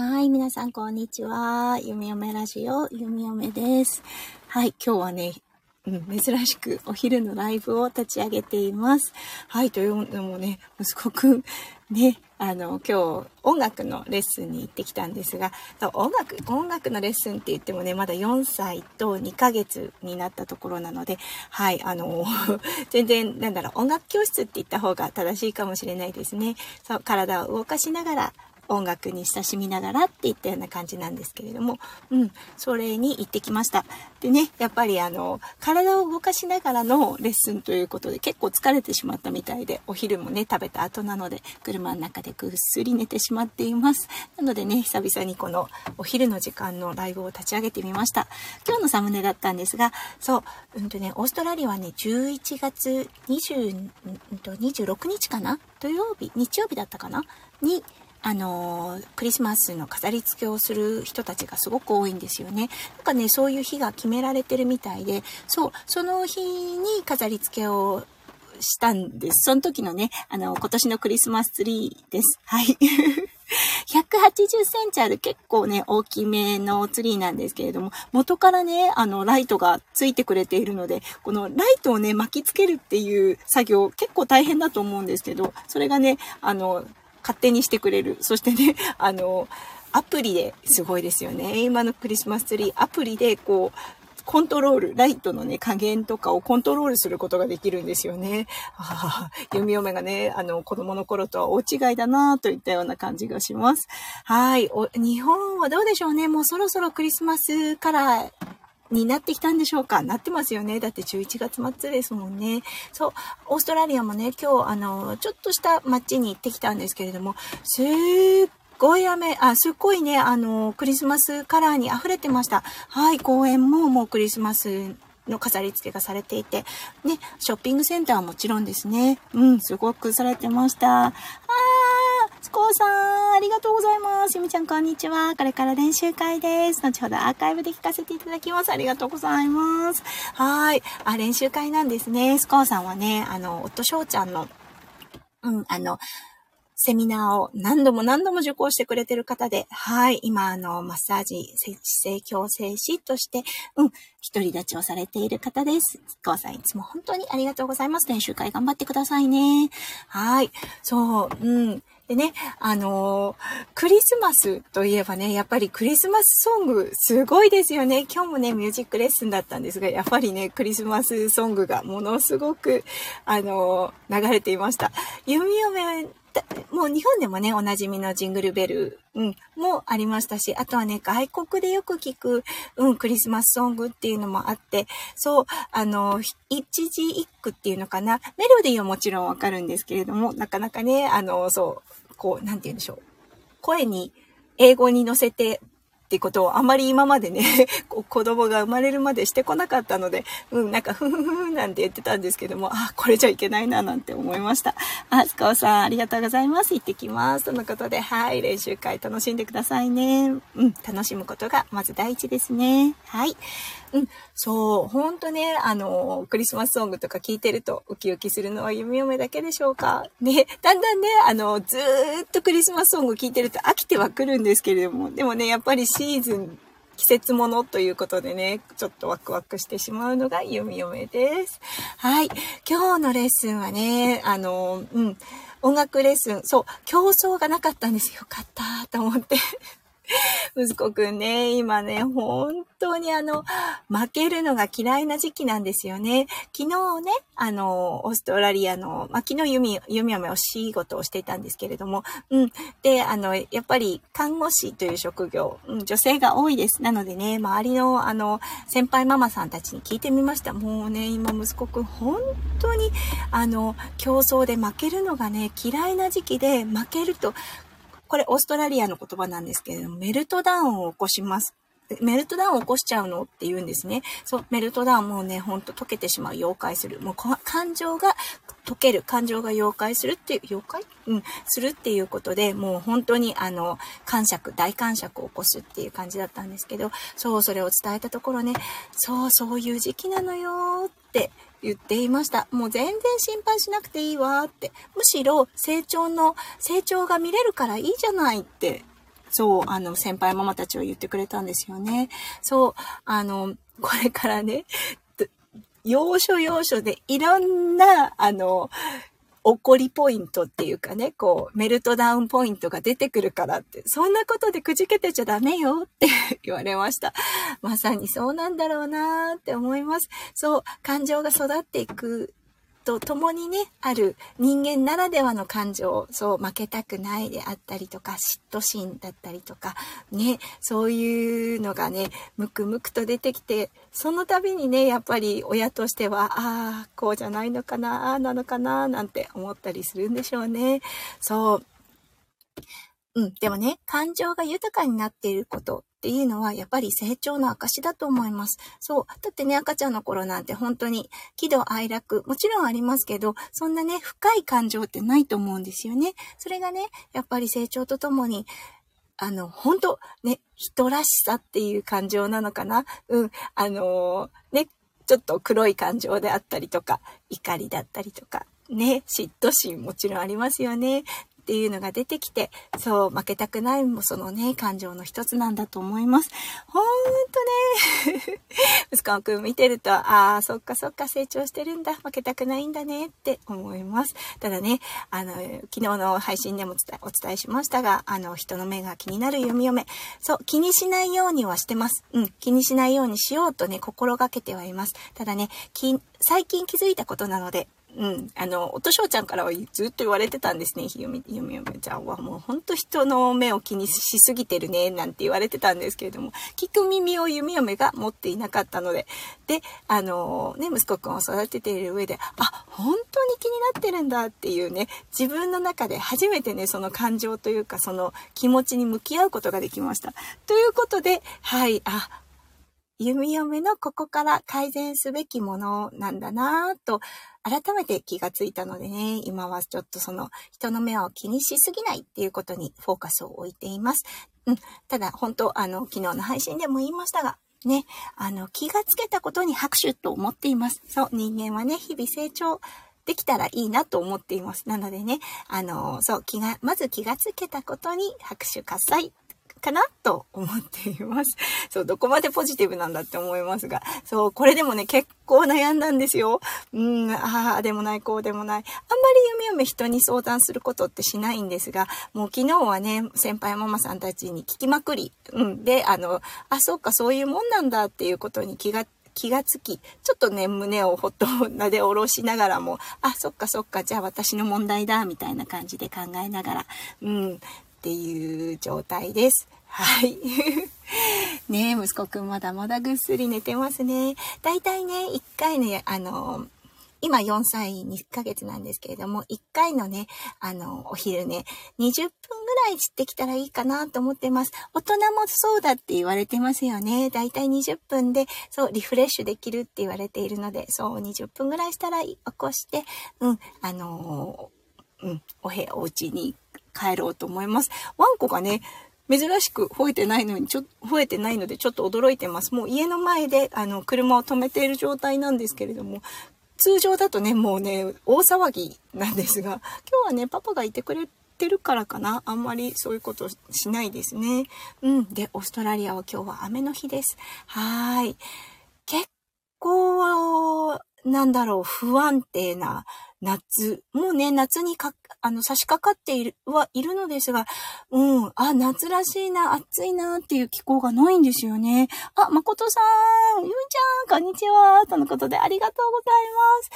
はい、皆さん、こんにちは。ゆみよめラジオ、ゆみよめです。はい、今日はね、うん、珍しくお昼のライブを立ち上げています。はい、というのもね、息子くん、ね、あの、今日音楽のレッスンに行ってきたんですが、音楽、音楽のレッスンって言ってもね、まだ4歳と2ヶ月になったところなので、はい、あの、全然、なんだろう、音楽教室って言った方が正しいかもしれないですね。そう、体を動かしながら、音楽に親しみながらっていったような感じなんですけれども、うん、それに行ってきました。でね、やっぱりあの、体を動かしながらのレッスンということで結構疲れてしまったみたいで、お昼もね、食べた後なので、車の中でぐっすり寝てしまっています。なのでね、久々にこのお昼の時間のライブを立ち上げてみました。今日のサムネだったんですが、そう、うんとね、オーストラリアはね、11月20、うん26日かな？土曜日、日曜日だったかな？に、あのクリスマスの飾り付けをする人たちがすごく多いんですよね。なんかね、そういう日が決められてるみたいで、そう、その日に飾り付けをしたんです。その時のね、あの、今年のクリスマスツリーです。はい。180センチある結構ね、大きめのツリーなんですけれども、元からね、あの、ライトがついてくれているので、このライトをね、巻きつけるっていう作業結構大変だと思うんですけど、それがね、あの、勝手にしてくれる。そしてね、あの、アプリですごいですよね。今のクリスマスツリー、アプリでこう、コントロール、ライトのね、加減とかをコントロールすることができるんですよね。ああ、弓嫁がね、あの、子供の頃とは大違いだなといったような感じがします。はい。お日本はどうでしょうね。もうそろそろクリスマスからになってきたんでしょうか？なってますよね。だって11月末ですもんね。そう、オーストラリアもね、今日、あの、ちょっとした街に行ってきたんですけれども、すっごい雨、あ、すっごいね、あの、クリスマスカラーに溢れてました。はい、公園ももうクリスマスの飾り付けがされていて、ね、ショッピングセンターはもちろんですね。うん、すごくされてました。あー、スコーさん、ありがとうございます。ゆみちゃん、こんにちは。これから練習会です。後ほどアーカイブで聞かせていただきます。ありがとうございます。はい。あ、練習会なんですね。スコーさんはね、あの、夫翔ちゃんの、うん、あの、セミナーを何度も何度も受講してくれてる方で、はい、今、あの、マッサージ、姿勢矯正師として、うん、一人立ちをされている方です。スさん、いつも本当にありがとうございます。練習会頑張ってくださいね。はい、そう、うん。でね、あのー、クリスマスといえばね、やっぱりクリスマスソングすごいですよね。今日もね、ミュージックレッスンだったんですが、やっぱりね、クリスマスソングがものすごく、あのー、流れていました。弓嫁もう日本でもね、おなじみのジングルベル、うん、もありましたし、あとはね、外国でよく聞く、うん、クリスマスソングっていうのもあって、そう、あの、一字一句っていうのかな、メロディーはもちろんわかるんですけれども、なかなかね、あの、そう、こう、なんて言うんでしょう。声に、英語に乗せてってことをあまり今までね、子供が生まれるまでしてこなかったので、うん、なんか、ふふふなんて言ってたんですけども、あ、これじゃいけないな、なんて思いました。あ、スカオさん、ありがとうございます。行ってきます。とのことで、はい、練習会楽しんでくださいね。うん、楽しむことがまず第一ですね。はい。うん、そう、ほんとね、あの、クリスマスソングとか聞いてるとウキウキするのは弓嫁だけでしょうか。ね、だんだんね、あの、ずーっとクリスマスソング聞いてると飽きてはくるんですけれども、でもね、やっぱりシーズン、季節ものということでね、ちょっとワクワクしてしまうのが弓嫁です。はい。今日のレッスンはね、あの、うん、音楽レッスン、そう、競争がなかったんですよ。よかったと思って。息子くんね、今ね、本当にあの、負けるのが嫌いな時期なんですよね。昨日ね、あの、オーストラリアの、まあ、昨日ユミ、ユミアメお仕事をしていたんですけれども、うん。で、あの、やっぱり看護師という職業、うん、女性が多いです。なのでね、周りのあの、先輩ママさんたちに聞いてみました。もうね、今息子くん本当に、あの、競争で負けるのがね、嫌いな時期で負けるとこれオーストラリアの言葉なんですけれども、メルトダウンを起こします。メルトダウンを起こしちゃうのって言うんですね。そう、メルトダウンもうね、ほんと溶けてしまう、妖怪する。もう感情が溶ける、感情が妖怪するっていう、妖怪うん、するっていうことで、もう本当にあの、感触、大感触を起こすっていう感じだったんですけど、そう、それを伝えたところね、そう、そういう時期なのよって言っていました。もう全然心配しなくていいわって。むしろ成長の、成長が見れるからいいじゃないってそう、あの、先輩ママたちを言ってくれたんですよね。そう、あの、これからね、要所要所でいろんな、あの、怒りポイントっていうかね、こう、メルトダウンポイントが出てくるからって、そんなことでくじけてちゃダメよって 言われました。まさにそうなんだろうなーって思います。そう、感情が育っていくと共にね、ある人間ならではの感情、そう、負けたくないであったりとか、嫉妬心だったりとか、ね、そういうのがね、むくむくと出てきて、その度にね、やっぱり親としては、ああ、こうじゃないのかな、ああなのかな、なんて思ったりするんでしょうね。そう。うん。でもね、感情が豊かになっていることっていうのは、やっぱり成長の証だと思います。そう。だってね、赤ちゃんの頃なんて本当に喜怒哀楽、もちろんありますけど、そんなね、深い感情ってないと思うんですよね。それがね、やっぱり成長とともに、あの、本当ね、人らしさっていう感情なのかな？うん。あのー、ね、ちょっと黒い感情であったりとか、怒りだったりとか、ね、嫉妬心もちろんありますよね。っていうのが出てきて、そう、負けたくないもそのね、感情の一つなんだと思います。ほんとね、息子くん見てると、ああ、そっかそっか成長してるんだ、負けたくないんだねって思います。ただね、あの、昨日の配信でもお伝えしましたが、あの、人の目が気になる読み嫁。そう、気にしないようにはしてます。うん、気にしないようにしようとね、心がけてはいます。ただね、最近気づいたことなので、うん。あの、おとしょうちゃんからはずっと言われてたんですね。ひよみ、ひよみよみちゃんはもうほんと人の目を気にしすぎてるね、なんて言われてたんですけれども、聞く耳を弓嫁が持っていなかったので、で、あの、ね、息子くんを育てている上で、あ、本当に気になってるんだっていうね、自分の中で初めてね、その感情というか、その気持ちに向き合うことができました。ということで、はい、あ、弓嫁のここから改善すべきものなんだなぁと、改めて気がついたのでね、今はちょっとその人の目を気にしすぎないっていうことにフォーカスを置いています。うん。ただ、本当あの、昨日の配信でも言いましたが、ね、あの、気がつけたことに拍手と思っています。そう、人間はね、日々成長できたらいいなと思っています。なのでね、あの、そう、気が、まず気がつけたことに拍手喝采かなと思っています。そう、どこまでポジティブなんだって思いますが、そう、これでもね、結構悩んだんですよ。うん、ああ、でもない、こうでもない。あんまり読み読み人に相談することってしないんですが、もう昨日はね、先輩ママさんたちに聞きまくり、うん、で、あの、あ、そうか、そういうもんなんだっていうことに気が気がつき、ちょっとね、胸をほっとなで下ろしながらも、あ、そっかそっか、じゃあ私の問題だ、みたいな感じで考えながら、うん、っていう状態です。はい。ね息子くんまだまだぐっすり寝てますね。だいたいね、1回ね、あの、今4歳2ヶ月なんですけれども、1回のね、あの、お昼ね、20分ぐらいしてきたらいいかなと思ってます。大人もそうだって言われてますよね。だいたい20分で、そう、リフレッシュできるって言われているので、そう、20分ぐらいしたら起こして、うん、あのうん、お部屋、お家に帰ろうと思います。ワンコがね、珍しく吠えてないのに、ちょ、吠えてないのでちょっと驚いてます。もう家の前で、あの、車を止めている状態なんですけれども、通常だとね、もうね、大騒ぎなんですが、今日はね、パパがいてくれてるからかな。あんまりそういうことしないですね。うん。で、オーストラリアは今日は雨の日です。はーい。結構、なんだろう、不安定な夏。もうね、夏にか、あの、差し掛かっている、はいるのですが、うん、あ、夏らしいな、暑いなっていう気候がないんですよね。あ、まことさん、ゆうちゃん、こんにちは。とのことでありがとうござい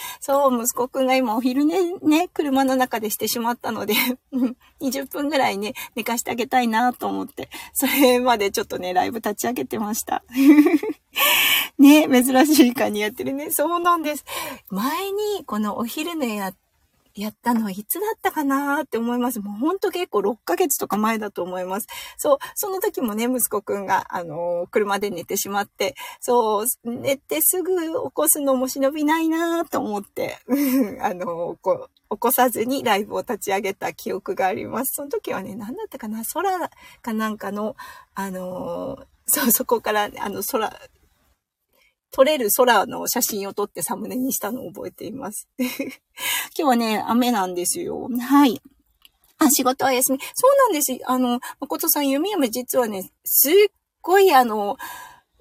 ます。そう、息子くんが今お昼寝ね、車の中でしてしまったので、20分ぐらいね、寝かしてあげたいなと思って、それまでちょっとね、ライブ立ち上げてました。ね、珍しい感じやってるね。そうなんです。前に、このお昼寝や、やったのはいつだったかなって思います。もうほんと結構6ヶ月とか前だと思います。そう、その時もね、息子くんが、あのー、車で寝てしまって、そう、寝てすぐ起こすのも忍びないなと思って、あのー、こう、起こさずにライブを立ち上げた記憶があります。その時はね、何だったかな空かなんかの、あのー、そう、そこから、あの、空、撮れる空の写真を撮ってサムネにしたのを覚えています。今日はね、雨なんですよ。はい。あ、仕事は休み。そうなんです。あの、誠さん、弓嫁実はね、すっごいあの、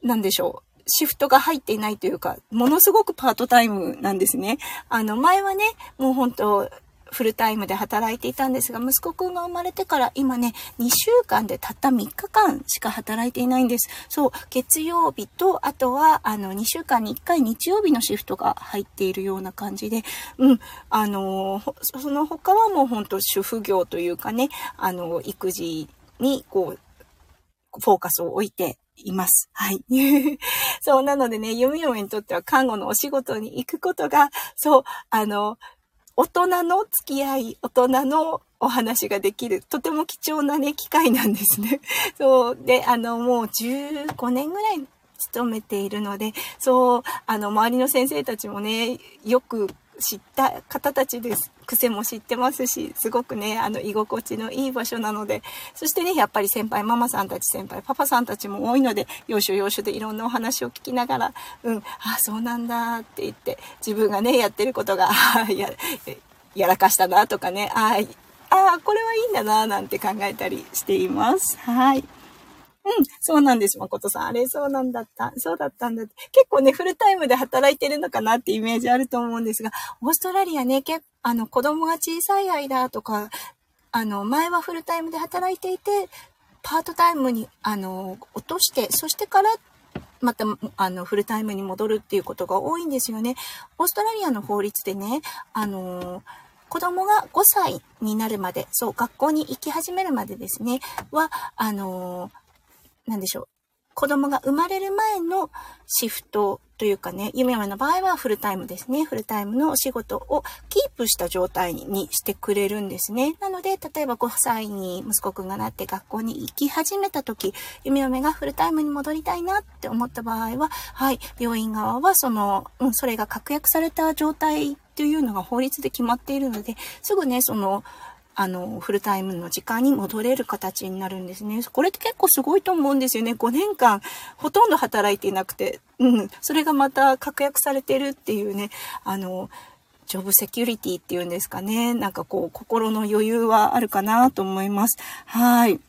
なんでしょう。シフトが入っていないというか、ものすごくパートタイムなんですね。あの、前はね、もう本当フルタイムで働いていたんですが、息子くんが生まれてから今ね、2週間でたった3日間しか働いていないんです。そう、月曜日と、あとは、あの、2週間に1回日曜日のシフトが入っているような感じで、うん、あの、その他はもうほんと主婦業というかね、あの、育児に、こう、フォーカスを置いています。はい。そう、なのでね、ゆみよみにとっては看護のお仕事に行くことが、そう、あの、大人の付き合い、大人のお話ができる、とても貴重なね、機会なんですね。そう。で、あの、もう15年ぐらい勤めているので、そう、あの、周りの先生たちもね、よく知った方たちです。癖も知ってますし、すごくね、あの、居心地のいい場所なので、そしてね、やっぱり先輩ママさんたち、先輩パパさんたちも多いので、要所要所でいろんなお話を聞きながら、うん、あ、そうなんだって言って、自分がね、やってることが、や、やらかしたなとかね、ああ、これはいいんだな、なんて考えたりしています。はい。うん、そうなんです、誠さん。あれ、そうなんだった。そうだったんだ。結構ね、フルタイムで働いてるのかなってイメージあると思うんですが、オーストラリアね、結あの、子供が小さい間とか、あの、前はフルタイムで働いていて、パートタイムに、あの、落として、そしてから、また、あの、フルタイムに戻るっていうことが多いんですよね。オーストラリアの法律でね、あの、子供が5歳になるまで、そう、学校に行き始めるまでですね、は、あの、なんでしょう。子供が生まれる前のシフトというかね、夢山の場合はフルタイムですね。フルタイムのお仕事をキープした状態にしてくれるんですね。なので、例えば5歳に息子くんがなって学校に行き始めた時、夢嫁がフルタイムに戻りたいなって思った場合は、はい、病院側はその、うん、それが確約された状態というのが法律で決まっているので、すぐね、その、あの、フルタイムの時間に戻れる形になるんですね。これって結構すごいと思うんですよね。5年間ほとんど働いていなくて、うん、それがまた確約されてるっていうね、あの、ジョブセキュリティっていうんですかね。なんかこう、心の余裕はあるかなと思います。はい。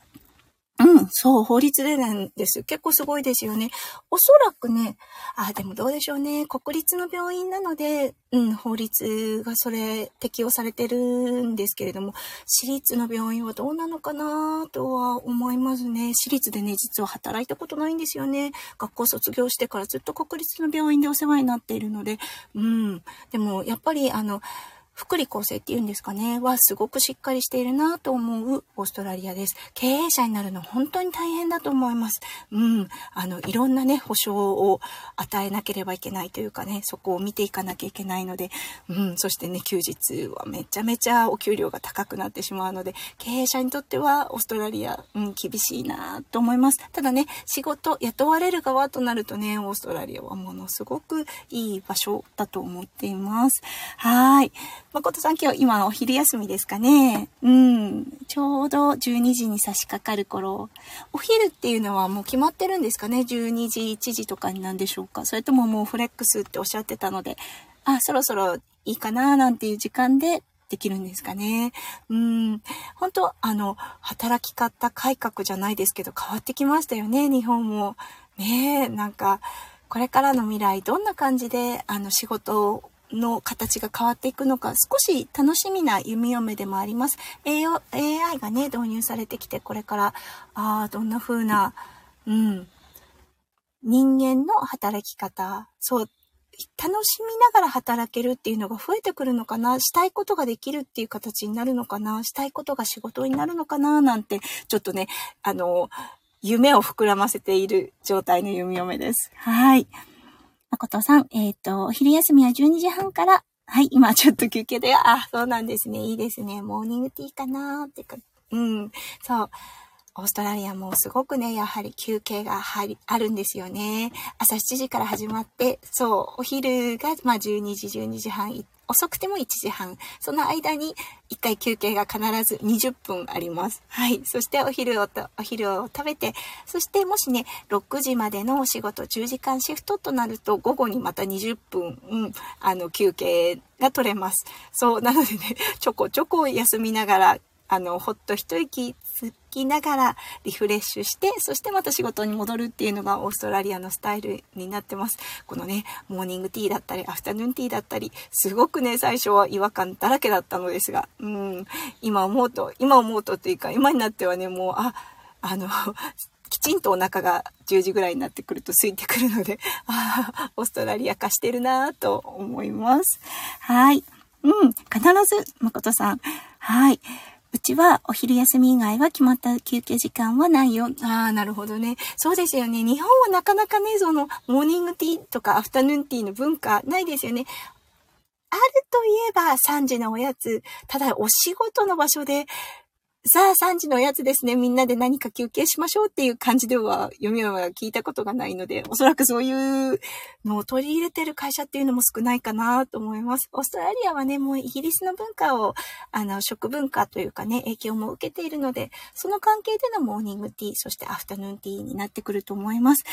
うん、そう、法律でなんです。結構すごいですよね。おそらくね、あ、でもどうでしょうね。国立の病院なので、うん、法律がそれ適用されてるんですけれども、私立の病院はどうなのかなとは思いますね。私立でね、実は働いたことないんですよね。学校卒業してからずっと国立の病院でお世話になっているので、うん。でも、やっぱりあの、福利厚生っていうんですかね、はすごくしっかりしているなと思うオーストラリアです。経営者になるの本当に大変だと思います。うん。あの、いろんなね、保証を与えなければいけないというかね、そこを見ていかなきゃいけないので、うん。そしてね、休日はめちゃめちゃお給料が高くなってしまうので、経営者にとってはオーストラリア、うん、厳しいなと思います。ただね、仕事、雇われる側となるとね、オーストラリアはものすごくいい場所だと思っています。はい。誠さん今日今お昼休みですかね。うん。ちょうど12時に差し掛かる頃。お昼っていうのはもう決まってるんですかね ?12 時、1時とかになんでしょうか？それとももうフレックスっておっしゃってたので、あ、そろそろいいかななんていう時間でできるんですかね。うん。本当あの、働き方改革じゃないですけど変わってきましたよね、日本も。ねえ、なんか、これからの未来どんな感じであの仕事の形が変わっていくのか、少し楽しみな弓嫁でもあります。AI がね、導入されてきて、これから、ああ、どんな風な、うん、人間の働き方、そう、楽しみながら働けるっていうのが増えてくるのかなしたいことができるっていう形になるのかなしたいことが仕事になるのかななんて、ちょっとね、あの、夢を膨らませている状態の弓嫁です。はい。ことさん、えっ、ー、と、お昼休みは12時半から、はい、今ちょっと休憩で、あ、そうなんですね。いいですね。モーニングティーかなーってか、うん、そう。オーストラリアもすごくね、やはり休憩があるんですよね。朝7時から始まって、そう、お昼が、まあ12時、12時半遅くても1時半。その間に1回休憩が必ず20分あります。はい。そしてお昼をと、お昼を食べて、そしてもしね、6時までのお仕事10時間シフトとなると、午後にまた20分、うん、あの、休憩が取れます。そう、なのでね、ちょこちょこ休みながら、あの、ほっと一息つきながらリフレッシュして、そしてまた仕事に戻るっていうのがオーストラリアのスタイルになってます。このね、モーニングティーだったり、アフタヌーンティーだったり、すごくね、最初は違和感だらけだったのですが、うん、今思うと、今思うとっていうか、今になってはね、もう、あ、あの、きちんとお腹が10時ぐらいになってくると空いてくるので、あ あ、オーストラリア化してるなと思います。はい。うん、必ず、誠さん。はい。うちはお昼休み以外は決まった休憩時間はないよ。ああ、なるほどね。そうですよね。日本はなかなかね、その、モーニングティーとかアフタヌーンティーの文化ないですよね。あるといえば3時のおやつ。ただ、お仕事の場所でさあ、3時のおやつですね。みんなで何か休憩しましょうっていう感じでは、読みは聞いたことがないので、おそらくそういうのを取り入れてる会社っていうのも少ないかなと思います。オーストラリアはね、もうイギリスの文化を、あの、食文化というかね、影響も受けているので、その関係でのモーニングティー、そしてアフタヌーンティーになってくると思います。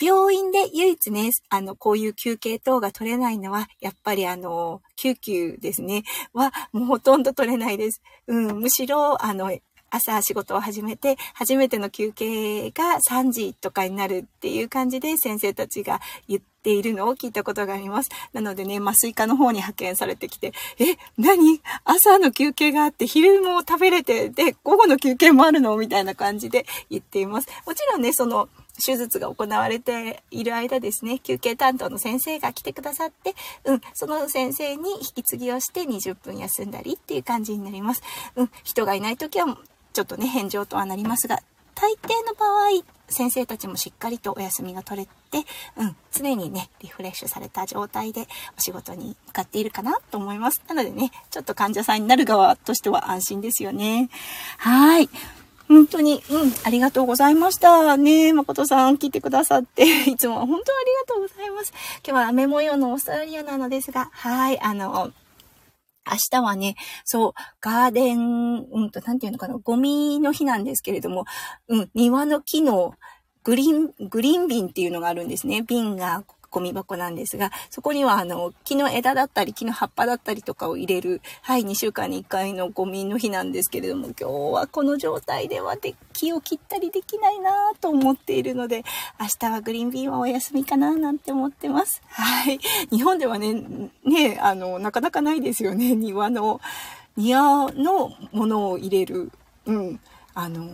病院で唯一ね、あの、こういう休憩等が取れないのは、やっぱりあの、救急ですね、は、もうほとんど取れないです。うん、むしろ、あの、朝仕事を始めて、初めての休憩が3時とかになるっていう感じで先生たちが言っているのを聞いたことがあります。なのでね、麻酔科の方に派遣されてきて、え、何？朝の休憩があって、昼も食べれて、で、午後の休憩もあるの？みたいな感じで言っています。もちろんね、その、手術が行われている間ですね、休憩担当の先生が来てくださって、うん、その先生に引き継ぎをして20分休んだりっていう感じになります。うん、人がいない時はちょっとね、返上とはなりますが、大抵の場合、先生たちもしっかりとお休みが取れて、うん、常にね、リフレッシュされた状態でお仕事に向かっているかなと思います。なのでね、ちょっと患者さんになる側としては安心ですよね。はい。本当に、うん、ありがとうございました。ねえ誠さん、聞いてくださって、いつも本当ありがとうございます。今日は雨模様のオーストラリアなのですが、はい、あの、明日はね、そう、ガーデン、うんと、なんていうのかな、ゴミの日なんですけれども、うん、庭の木のグリーン、グリーン瓶っていうのがあるんですね。瓶がゴミ箱なんですが、そこにはあの、木の枝だったり、木の葉っぱだったりとかを入れる、はい、2週間に1回のゴミの日なんですけれども、今日はこの状態ではで木を切ったりできないなと思っているので、明日はグリーンビーはお休みかななんて思ってます。はい。日本ではね、ね、あの、なかなかないですよね。庭の、庭のものを入れる。うん。あのー、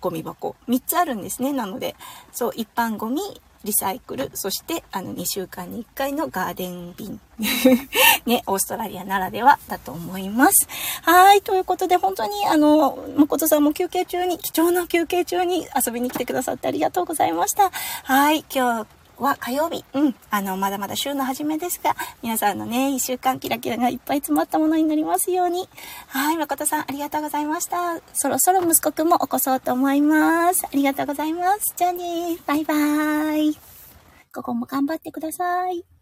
ゴミ箱。3つあるんですね。なので、そう、一般ゴミ、リサイクル、そしてあの2週間に1回のガーデン瓶。ね、オーストラリアならではだと思います。はい、ということで本当にあの、誠さんも休憩中に、貴重な休憩中に遊びに来てくださってありがとうございました。はい、今日は火曜日。うん。あの、まだまだ週の初めですが、皆さんのね、一週間キラキラがいっぱい詰まったものになりますように。はい、誠さん、ありがとうございました。そろそろ息子くんも起こそうと思います。ありがとうございます。じゃあねバイバーイ。ここも頑張ってください。